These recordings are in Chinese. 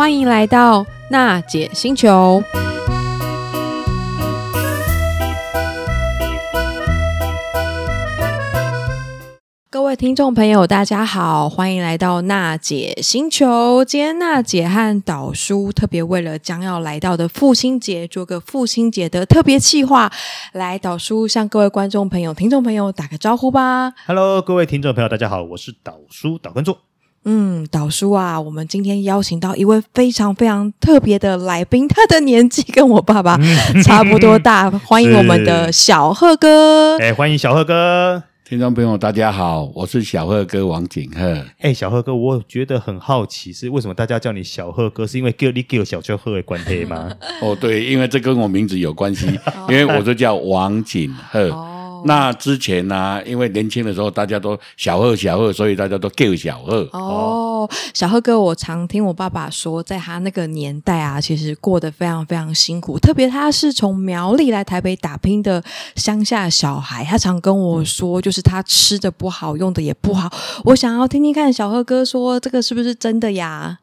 欢迎来到娜姐星球。各位听众朋友，大家好，欢迎来到娜姐星球。今天娜姐和导叔特别为了将要来到的父亲节，做个父亲节的特别企划。来，导叔向各位观众朋友、听众朋友打个招呼吧。Hello，各位听众朋友，大家好，我是导叔导观众。嗯，导叔啊，我们今天邀请到一位非常非常特别的来宾，他的年纪跟我爸爸差不多大，欢迎我们的小贺哥。哎，欢迎小贺哥。听众朋友，大家好，我是小贺哥王景贺。哎，小贺哥，我觉得很好奇，是为什么大家叫你小贺哥？是因为叫你叫小秋贺的关系吗？哦，对，因为这跟我名字有关系，因为我就叫王景贺。哦那之前呢、啊，因为年轻的时候大家都小贺小贺，所以大家都叫小贺。哦，小贺哥，我常听我爸爸说，在他那个年代啊，其实过得非常非常辛苦。特别他是从苗栗来台北打拼的乡下小孩，他常跟我说，就是他吃的不好，用的也不好。我想要听听看小贺哥说，这个是不是真的呀？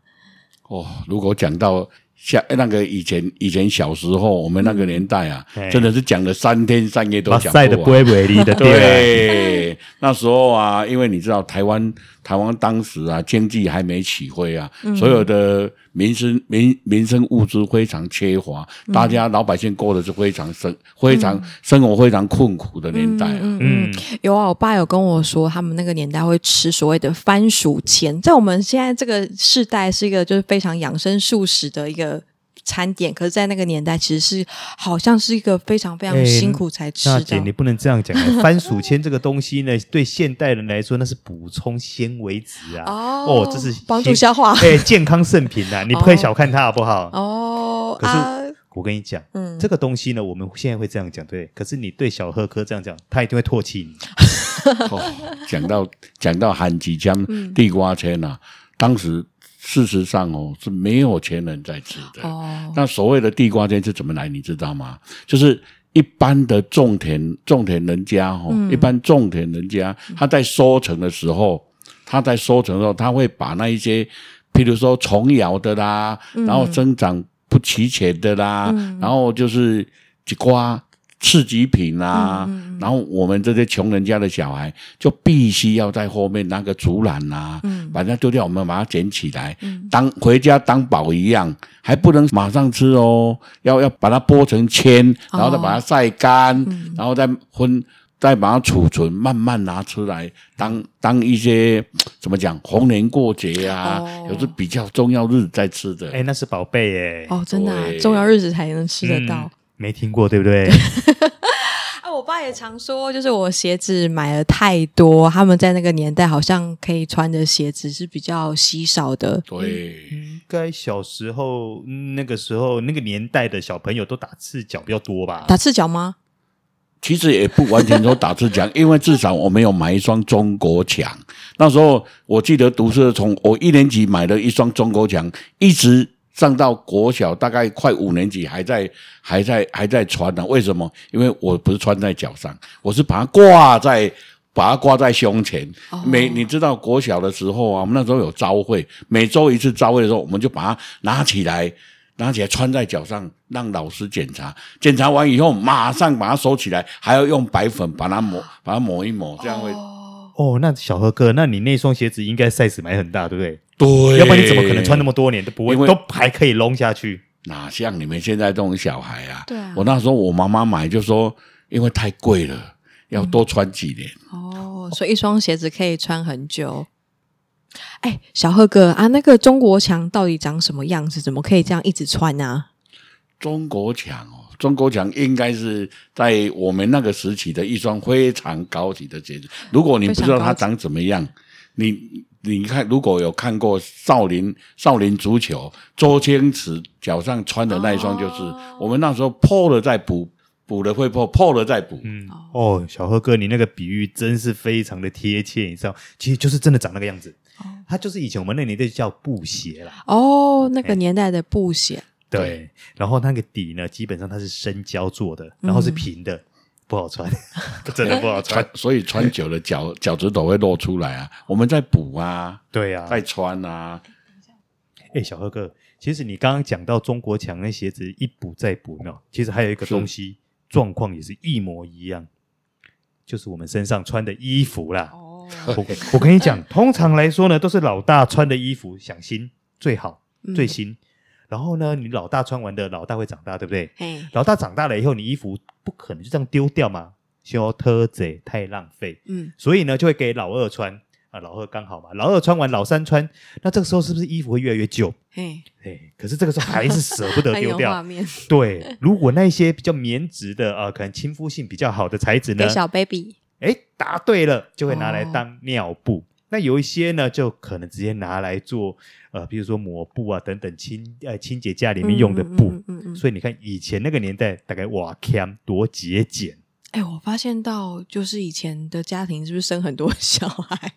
哦，如果讲到。像那个以前以前小时候，我们那个年代啊，嗯、真的是讲了三天三夜都讲不完。的不会为例的对，那时候啊，因为你知道台湾台湾当时啊经济还没起飞啊，嗯、所有的民生民民生物资非常缺乏，嗯、大家老百姓过的是非常生非常、嗯、生活非常困苦的年代啊。嗯，嗯，嗯，有啊，我爸有跟我说，他们那个年代会吃所谓的番薯钱，在我们现在这个世代是一个就是非常养生素食的一个。餐点，可是，在那个年代，其实是好像是一个非常非常辛苦才吃的。娜姐，你不能这样讲。番薯签这个东西呢，对现代人来说，那是补充纤维质啊。哦，哦，这是帮助消化。哎，健康圣品啊，你不可以小看它，好不好？哦，可是、啊、我跟你讲，嗯，这个东西呢，我们现在会这样讲，对。可是你对小贺哥这样讲，他一定会唾弃你。哦，讲到讲到番薯签、地瓜签啊，当时。事实上哦，是没有钱人在吃的。哦，那所谓的地瓜签是怎么来？你知道吗？就是一般的种田种田人家哦，嗯、一般种田人家他在收成的时候，他在收成的时候，他会把那一些，譬如说虫咬的啦，嗯、然后生长不齐全的啦，嗯、然后就是地瓜。次级品啊，嗯、然后我们这些穷人家的小孩就必须要在后面拿个竹篮啊，嗯、把它丢掉，我们把它捡起来，嗯、当回家当宝一样，还不能马上吃哦，要要把它剥成签，然后再把它晒干，哦、然后再分，再把它储存，慢慢拿出来当当一些怎么讲，逢年过节啊，哦、有时比较重要日子再吃的。哎，那是宝贝哎，哦，真的、啊，重要日子才能吃得到。嗯没听过，对不对？啊，我爸也常说，就是我鞋子买了太多，他们在那个年代好像可以穿的鞋子是比较稀少的。对，应该小时候那个时候那个年代的小朋友都打赤脚比较多吧？打赤脚吗？其实也不完全说打赤脚，因为至少我没有买一双中国强。那时候我记得读书的从我一年级买了一双中国强，一直。上到国小大概快五年级，还在还在还在穿呢。为什么？因为我不是穿在脚上，我是把它挂在把它挂在胸前。Oh. 每你知道国小的时候啊，我们那时候有朝会，每周一次朝会的时候，我们就把它拿起来，拿起来穿在脚上，让老师检查。检查完以后，马上把它收起来，还要用白粉把它抹，把它抹一抹，这样会。哦，那小何哥，那你那双鞋子应该 size 买很大，对不对？对，要不然你怎么可能穿那么多年都不会，为都还可以弄下去？哪像你们现在这种小孩啊？对啊，我那时候我妈妈买就说，因为太贵了，要多穿几年。嗯、哦，所以一双鞋子可以穿很久。哎，小贺哥啊，那个中国强到底长什么样子？怎么可以这样一直穿呢、啊？中国强哦，中国强应该是在我们那个时期的一双非常高级的鞋子。如果你不知道它长怎么样，你。你看，如果有看过少林少林足球，周星驰脚上穿的那一双，就是、哦、我们那时候破了再补，补了会破，破了再补。嗯，哦，小贺哥，你那个比喻真是非常的贴切，你知道，其实就是真的长那个样子。哦，它就是以前我们那年代叫布鞋啦。哦，那个年代的布鞋。对，然后那个底呢，基本上它是生胶做的，然后是平的。嗯不好穿，真的不好穿，所以穿久了脚 脚趾头会露出来啊。我们在补啊，对啊，在穿啊。哎，小贺哥，其实你刚刚讲到中国强那鞋子一补再补呢，其实还有一个东西状况也是一模一样，就是我们身上穿的衣服啦。哦，我我跟你讲，通常来说呢，都是老大穿的衣服想新最好最新，嗯、然后呢，你老大穿完的，老大会长大，对不对？嘿老大长大了以后，你衣服不可能就这样丢掉嘛，修特贼太浪费。嗯，所以呢，就会给老二穿。啊，老二刚好嘛，老二穿完，老三穿，那这个时候是不是衣服会越来越旧？嘿，嘿，可是这个时候还是舍不得丢掉。对，如果那些比较棉质的，呃，可能亲肤性比较好的材质呢？给小 baby。哎，答对了，就会拿来当尿布。哦、那有一些呢，就可能直接拿来做，呃，比如说抹布啊等等清呃清洁架里面用的布。嗯嗯，嗯，嗯，嗯。所以你看以前那个年代，大概哇，cam 多节俭。哎，我发现到就是以前的家庭是不是生很多小孩？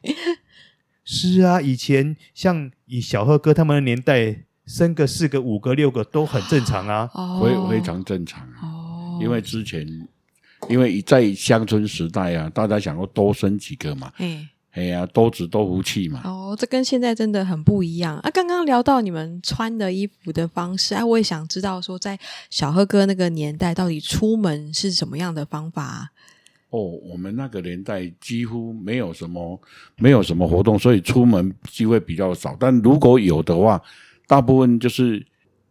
是啊，以前像以小贺哥他们的年代，生个四个、五个、六个都很正常啊，非、哦、非常正常啊。哦、因为之前，因为在乡村时代啊，大家想要多生几个嘛。嗯哎呀，多子多福气嘛！哦，这跟现在真的很不一样啊！刚刚聊到你们穿的衣服的方式，啊，我也想知道说，在小贺哥那个年代，到底出门是什么样的方法啊？哦，我们那个年代几乎没有什么，没有什么活动，所以出门机会比较少。但如果有的话，大部分就是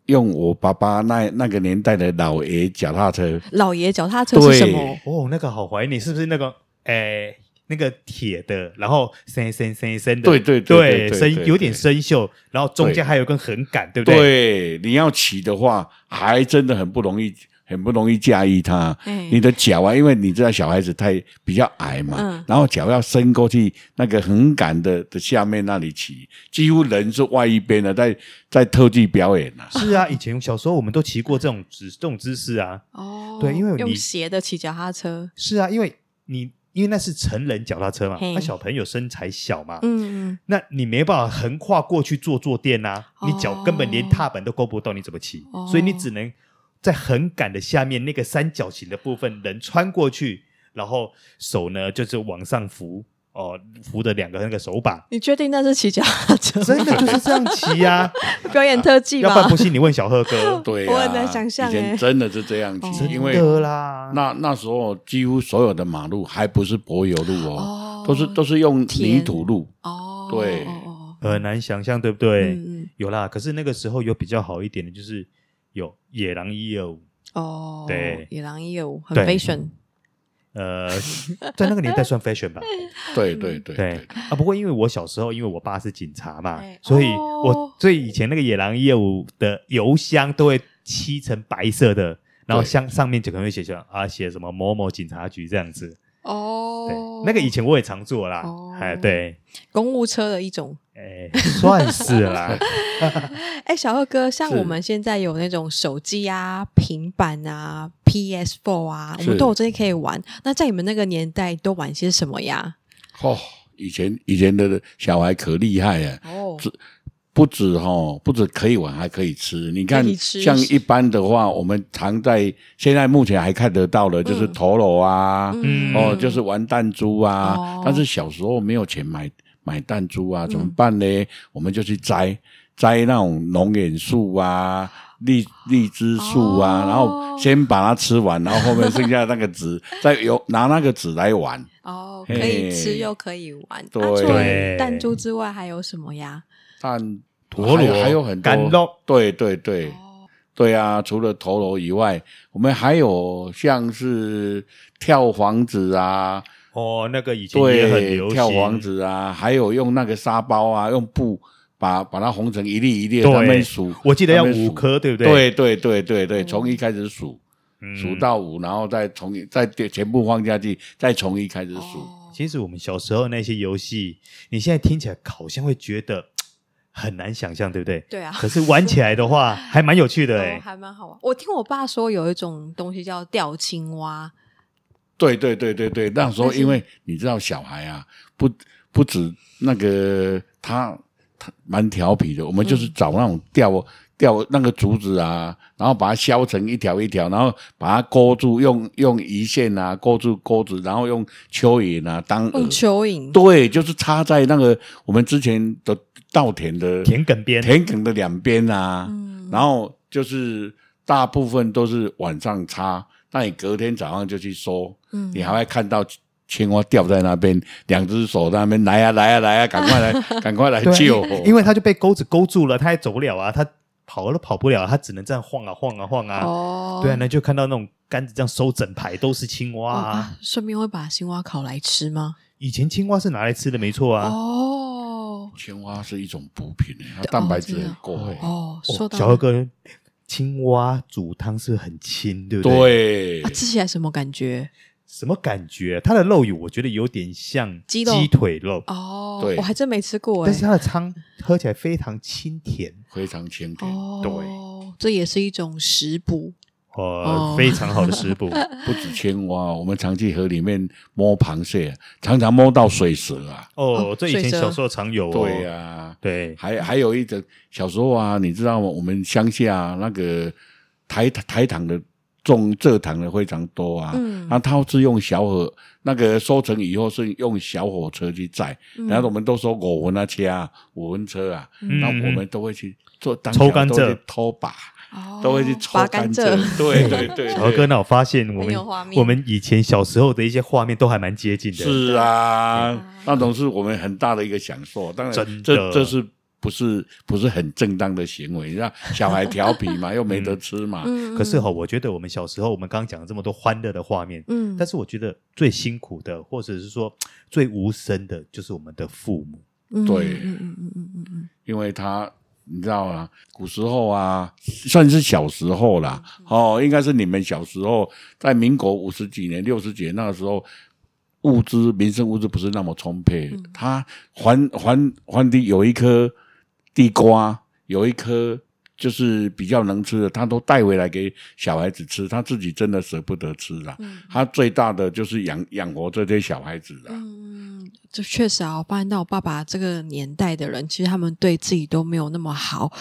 用我爸爸那那个年代的老爷脚踏车。老爷脚踏车是什么？哦，那个好怀念，是不是那个？诶。那个铁的，然后生生生生的，对对对，生有点生锈，然后中间还有根横杆，对不对？对，你要骑的话，还真的很不容易，很不容易驾驭它。你的脚啊，因为你知道小孩子太比较矮嘛，然后脚要伸过去那个横杆的的下面那里骑，几乎人是外一边的，在在特技表演啊。是啊，以前小时候我们都骑过这种姿这种姿势啊。哦，对，因为你用斜的骑脚踏车。是啊，因为你。因为那是成人脚踏车嘛，那小朋友身材小嘛，嗯，那你没办法横跨过去坐坐垫呐，你脚根本连踏板都够不到，你怎么骑？所以你只能在横杆的下面那个三角形的部分，人穿过去，然后手呢就是往上扶。哦，扶着两个那个手把，你确定那是骑脚踏车？真的就是这样骑呀，表演特技吗？要不然不信你问小贺哥。对，我很难想象，以前真的是这样骑，因为啦。那那时候几乎所有的马路还不是柏油路哦，都是都是用泥土路。哦。对，很难想象，对不对？有啦，可是那个时候有比较好一点的，就是有野狼一二五。哦，对，野狼一二五很 fashion。呃，在那个年代算 fashion 吧。对对对对啊！不过因为我小时候，因为我爸是警察嘛，所以我所以以前那个野狼业务的邮箱都会漆成白色的，然后箱上面就可能会写上啊，写什么某某警察局这样子。哦，对，那个以前我也常做啦。哎，对，公务车的一种。哎，算是啦。哎，小二哥，像我们现在有那种手机啊、平板啊、PS4 啊，我们都有这些可以玩。那在你们那个年代都玩些什么呀？哦，以前以前的小孩可厉害啊！哦，不不止哈，不止可以玩，还可以吃。你看，像一般的话，我们常在现在目前还看得到的，就是陀螺啊，哦，就是玩弹珠啊。但是小时候没有钱买。买弹珠啊，怎么办呢？嗯、我们就去摘摘那种龙眼树啊、荔荔枝树啊，哦、然后先把它吃完，然后后面剩下那个籽，再有拿那个籽来玩。哦，可以吃又可以玩。对，除了弹珠之外还有什么呀？弹陀螺还有很多。干肉对对对，哦、对啊！除了陀螺以外，我们还有像是跳房子啊。哦，那个以前也很流行，跳房子啊，还有用那个沙包啊，用布把把它缝成一粒一粒的，他们数，我记得要五颗，对不对？对对对对对，从一开始数，数到五，然后再从再全部放下去，再从一开始数。其实我们小时候那些游戏，你现在听起来好像会觉得很难想象，对不对？对啊。可是玩起来的话，还蛮有趣的 哎，还蛮好玩。我听我爸说有一种东西叫吊青蛙。对对对对对，那时候因为你知道小孩啊，不不止那个他他蛮调皮的，我们就是找那种吊吊那个竹子啊，然后把它削成一条一条，然后把它勾住，用用鱼线啊勾住钩子，然后用蚯蚓啊当用蚯蚓，对，就是插在那个我们之前的稻田的田埂边，田埂的两边啊，嗯、然后就是大部分都是晚上插，那你隔天早上就去收，嗯，你还会看到。青蛙掉在那边，两只手在那边来呀来呀来呀，赶快来，赶快来救！因为他就被钩子勾住了，他也走不了啊，他跑都跑不了，他只能这样晃啊晃啊晃啊。哦，对啊，那就看到那种杆子这样收整排都是青蛙啊。顺便会把青蛙烤来吃吗？以前青蛙是拿来吃的，没错啊。哦，青蛙是一种补品，它蛋白质很够。哦，说到小何哥，青蛙煮汤是很清，对不对？对，吃起来什么感觉？什么感觉？它的肉有，我觉得有点像鸡腿肉哦。对，我还真没吃过。但是它的汤喝起来非常清甜，非常清甜。对，这也是一种食补哦，非常好的食补。不止青蛙，我们常去河里面摸螃蟹，常常摸到水蛇啊。哦，这以前小时候常有。对呀，对，还还有一种小时候啊，你知道吗？我们乡下那个台台糖的。种蔗糖的非常多啊，嗯，那他是用小火，那个收成以后是用小火车去载，嗯、然后我们都说五轮车啊，五分车啊，那、嗯、我们都会去做当抽甘蔗、偷把，哦、都会去抽甘蔗。对对 对，小哥，那我发现我们我们以前小时候的一些画面都还蛮接近的。是啊，嗯、那种是我们很大的一个享受。当然，这这是。不是不是很正当的行为，让小孩调皮嘛，又没得吃嘛。嗯、可是哈，我觉得我们小时候，我们刚刚讲了这么多欢乐的画面，嗯，但是我觉得最辛苦的，或者是说最无声的，就是我们的父母。对，嗯嗯嗯嗯嗯嗯，因为他你知道吗？古时候啊，算是小时候啦，哦，应该是你们小时候，在民国五十几年、六十几年那个时候，物资民生物资不是那么充沛，嗯、他还还还地有一颗。地瓜有一颗就是比较能吃的，他都带回来给小孩子吃，他自己真的舍不得吃了。嗯、他最大的就是养养活这些小孩子了。嗯，这确实啊，我发现到我爸爸这个年代的人，其实他们对自己都没有那么好。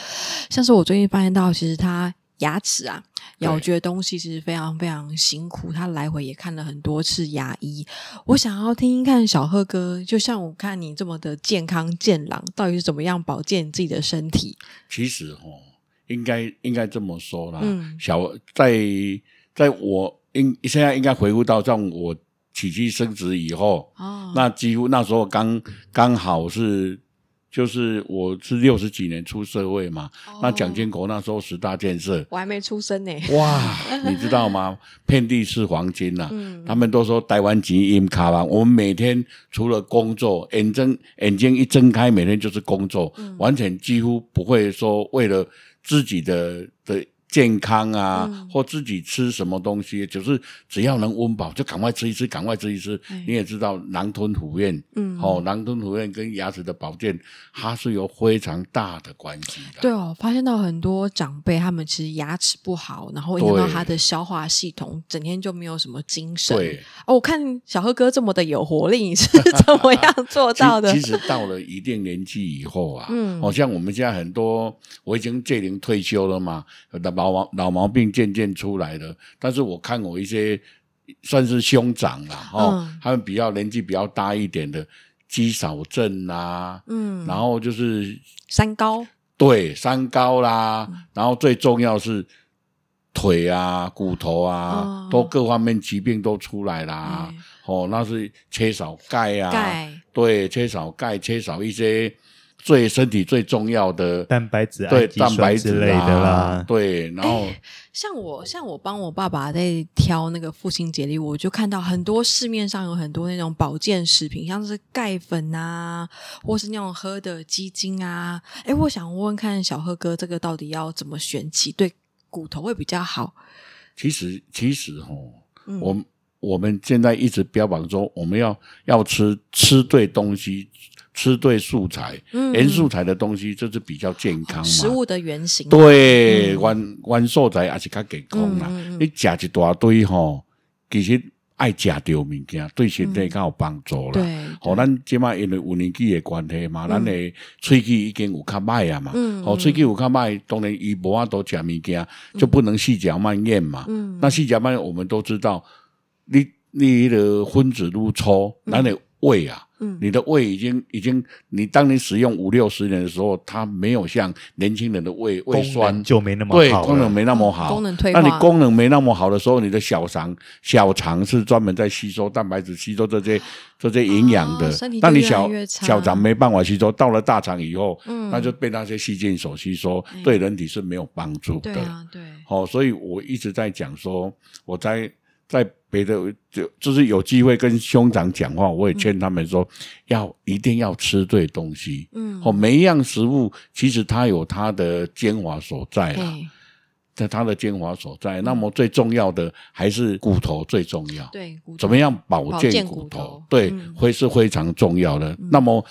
像是我最近发现到，其实他。牙齿啊，咬嚼东西其实非常非常辛苦。他来回也看了很多次牙医。我想要听听看小贺哥，就像我看你这么的健康健朗，到底是怎么样保健自己的身体？其实哦，应该应该这么说啦。嗯，小在在我应现在应该回顾到，像我娶妻生子以后，哦，那几乎那时候刚刚好是。就是我是六十几年出社会嘛，哦、那蒋经国那时候十大建设，我还没出生呢。哇，你知道吗？遍地是黄金呐、啊！嗯、他们都说台湾基因卡哇。我们每天除了工作，眼睁眼睛一睁开，每天就是工作，嗯、完全几乎不会说为了自己的的。健康啊，嗯、或自己吃什么东西，就是只要能温饱，就赶快吃一吃，赶快吃一吃。哎、你也知道，狼吞虎咽，嗯，哦，狼吞虎咽跟牙齿的保健，它是有非常大的关系的。对哦，发现到很多长辈，他们其实牙齿不好，然后影响到他的消化系统，整天就没有什么精神。对哦，我看小贺哥这么的有活力，你是怎么 样做到的？其，其实到了一定年纪以后啊，嗯，好、哦、像我们现在很多，我已经届龄退休了嘛，老毛老毛病渐渐出来了，但是我看我一些算是兄长啦，哦，嗯、他们比较年纪比较大一点的，肌少症啊，嗯，然后就是三高，对，三高啦，嗯、然后最重要是腿啊、骨头啊，哦、都各方面疾病都出来啦，嗯、哦，那是缺少钙啊，钙，对，缺少钙，缺少一些。最身体最重要的蛋白质，对蛋白质类的啦，对。然后像我，像我帮我爸爸在挑那个父亲节礼物，我就看到很多市面上有很多那种保健食品，像是钙粉啊，或是那种喝的鸡精啊。哎，我想问问看小贺哥，这个到底要怎么选起，对骨头会比较好？其实，其实哦，嗯、我我们现在一直标榜说，我们要要吃吃对东西。吃对素材，原素材的东西就是比较健康嘛。食物的原型，对，原原素材也是较健康啦。你食一大堆吼，其实爱食着物件，对身体较有帮助啦。对，好，咱即摆因为有年纪的关系嘛，咱的喙齿已经有较歹啊嘛。嗯，好，喙齿有较歹，当然伊无法度食物件，就不能细嚼慢咽嘛。嗯，那细嚼慢咽，我们都知道，你你的分子愈粗，咱的胃啊。嗯，你的胃已经已经，你当你使用五六十年的时候，它没有像年轻人的胃胃酸就没那么好，对，功能没那么好，功能退化。那你功能没那么好的时候，你的小肠小肠是专门在吸收蛋白质、吸收这些这些营养的。那你小小肠没办法吸收，到了大肠以后，嗯，那就被那些细菌所吸收，对人体是没有帮助的。对啊，对。好，所以我一直在讲说，我在。在别的就就是有机会跟兄长讲话，我也劝他们说，嗯、要一定要吃对东西。嗯，哦，每一样食物其实它有它的精华所在啦，在它的精华所在。那么最重要的还是骨头最重要。对，怎么样保健骨头？骨头对，会、嗯、是非常重要的。嗯、那么。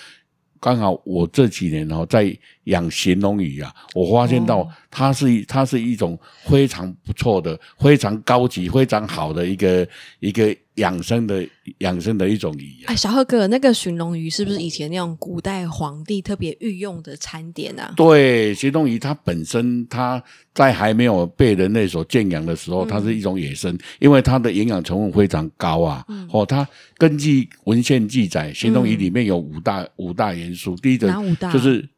刚好我这几年哦，在养形龙鱼啊，我发现到它是它是一种非常不错的、非常高级、非常好的一个一个。养生的养生的一种鱼啊！哎，小贺哥，那个寻龙鱼是不是以前那种古代皇帝特别御用的餐点啊？对，寻龙鱼它本身它在还没有被人类所圈养的时候，它是一种野生，嗯、因为它的营养成分非常高啊。嗯、哦，它根据文献记载，寻龙鱼里面有五大、嗯、五大元素，第一个就是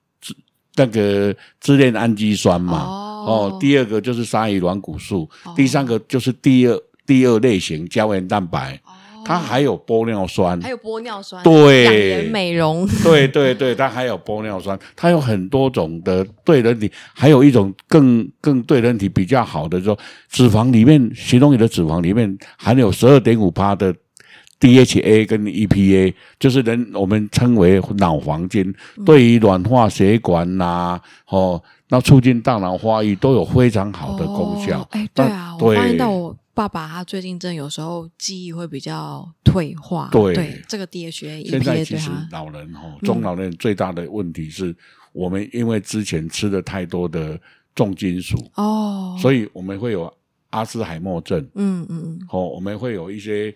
那个支链氨基酸嘛。哦，哦，第二个就是鲨鱼软骨素，哦、第三个就是第二。第二类型胶原蛋白，它还有玻尿酸，还有玻尿酸，对，养颜美容，对对对，它还有玻尿酸，它有很多种的对人体，还有一种更更对人体比较好的，说脂肪里面，形容你的脂肪里面含有十二点五帕的 DHA 跟 EPA，就是人我们称为脑黄金，嗯、对于软化血管呐、啊，哦，那促进大脑发育都有非常好的功效。哎、哦，对啊，我发现到我。爸爸他最近真的有时候记忆会比较退化，对，对这个 DHA 现在其实老人哦，中老年最大的问题是我们因为之前吃了太多的重金属哦，所以我们会有阿兹海默症，嗯嗯嗯，哦，我们会有一些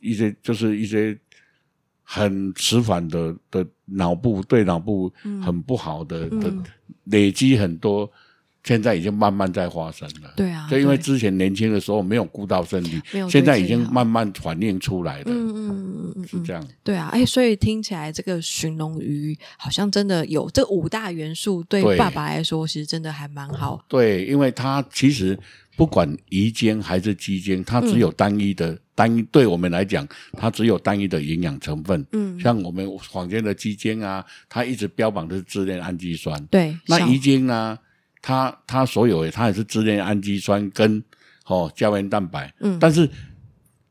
一些就是一些很迟缓的的脑部对脑部很不好的、嗯、的累积很多。现在已经慢慢在发生了，对啊，就因为之前年轻的时候没有顾到身体，现在已经慢慢反映出来了，嗯嗯嗯嗯，是这样，对啊，哎，所以听起来这个寻龙鱼好像真的有这五大元素，对爸爸来说其实真的还蛮好。对，因为他其实不管鱼精还是鸡精，它只有单一的单一，对我们来讲，它只有单一的营养成分。嗯，像我们坊间的鸡精啊，它一直标榜的是支链氨基酸，对，那鱼精呢？它它所有的它也是支链氨基酸跟哦胶原蛋白，嗯，但是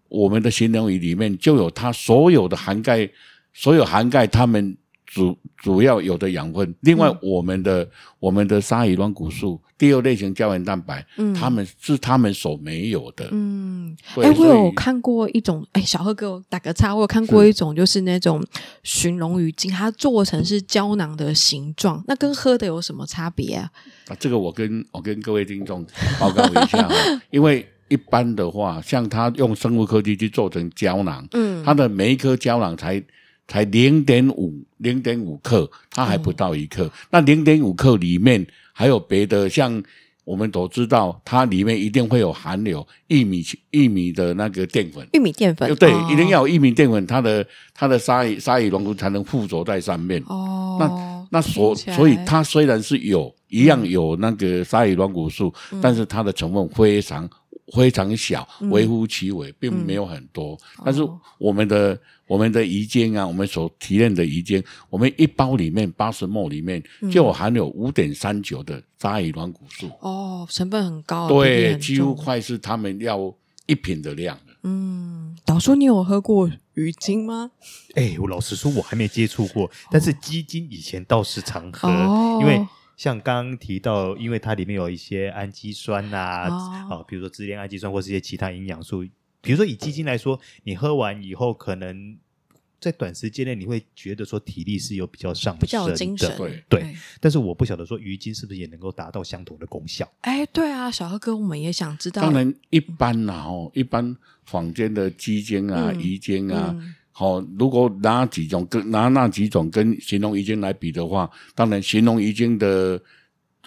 我们的形容鱼里面就有它所有的涵盖，所有涵盖它们主主要有的养分。另外，我们的、嗯、我们的鲨鱼软骨素第二类型胶原蛋白，嗯，他们是他们所没有的，嗯。哎、欸，我有看过一种，哎、欸，小贺给我打个岔，我有看过一种，就是那种寻龙鱼精，它做成是胶囊的形状，那跟喝的有什么差别啊？啊，这个我跟我跟各位听众报告一下啊，因为一般的话，像它用生物科技去做成胶囊，嗯，它的每一颗胶囊才才零点五零点五克，它还不到一克。嗯、那零点五克里面还有别的，像我们都知道，它里面一定会有含有玉米玉米的那个淀粉，玉米淀粉，对，哦、一定要有玉米淀粉，它的它的鲨鱼鲨鱼软骨才能附着在上面。哦，那那所所以它虽然是有。一样有那个鲨鱼软骨素，嗯、但是它的成分非常非常小，嗯、微乎其微，并没有很多。嗯、但是我们的、哦、我们的鱼精啊，我们所提炼的鱼精，我们一包里面八十 ml 里面就含有五点三九的鲨鱼软骨素。哦，成分很高，对，几乎快是他们要一瓶的量。嗯，导叔，你有喝过鱼精吗？哎、欸，我老实说，我还没接触过，但是鸡精以前倒是常喝，哦、因为。像刚刚提到，因为它里面有一些氨基酸呐、啊，哦、啊，比如说支链氨基酸或是一些其他营养素。比如说以鸡精来说，你喝完以后可能在短时间内你会觉得说体力是有比较上升的，比较有精神，对对。但是我不晓得说鱼精是不是也能够达到相同的功效？哎，对啊，小贺哥，我们也想知道。当然，一般呐，哦，一般坊间的鸡精啊、鱼精啊，好，如果拿几种跟拿那几种跟形容遗精来比的话，当然形容遗精的。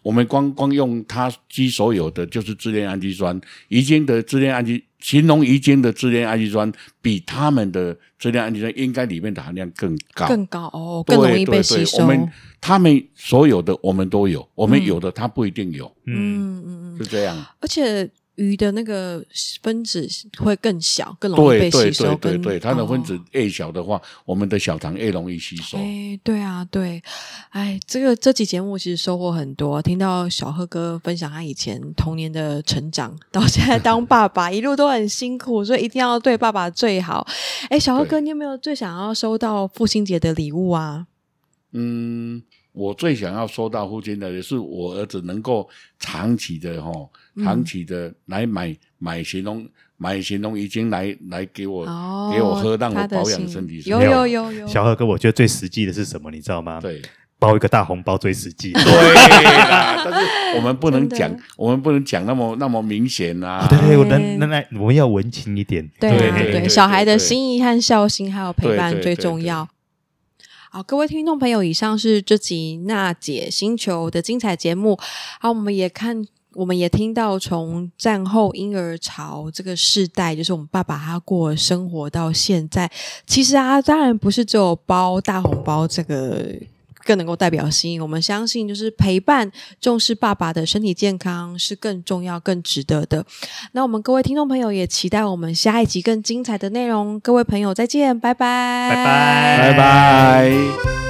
我们光光用它基所有的就是支链氨基酸，鱼精的支链氨基，形容遗精的支链氨基酸比他们的支链氨基酸应该里面的含量更高，更高哦，更容易被吸收。我们他们所有的我们都有，我们有的他不一定有，嗯嗯嗯，是这样。而且。鱼的那个分子会更小，更容易被吸收。对对对对，它的分子越小的话，哦、我们的小肠越容易吸收。哎，对啊，对，哎，这个这期节目其实收获很多，听到小贺哥分享他以前童年的成长，到现在当爸爸，一路都很辛苦，所以一定要对爸爸最好。哎，小贺哥，你有没有最想要收到父亲节的礼物啊？嗯。我最想要收到父亲的，也是我儿子能够长期的哈，长期的来买买行动买行动已经来来给我给我喝，让我保养身体。有有有有，小贺哥，我觉得最实际的是什么？你知道吗？对，包一个大红包最实际。对啦，但是我们不能讲，我们不能讲那么那么明显啊。对，我能那那我们要文情一点。对对，小孩的心意和孝心还有陪伴最重要。好，各位听众朋友，以上是这集娜姐星球的精彩节目。好，我们也看，我们也听到从战后婴儿潮这个世代，就是我们爸爸他过生活到现在，其实啊，当然不是只有包大红包这个。更能够代表心，我们相信就是陪伴、重视爸爸的身体健康是更重要、更值得的。那我们各位听众朋友也期待我们下一集更精彩的内容。各位朋友再见，拜拜，拜拜，拜拜。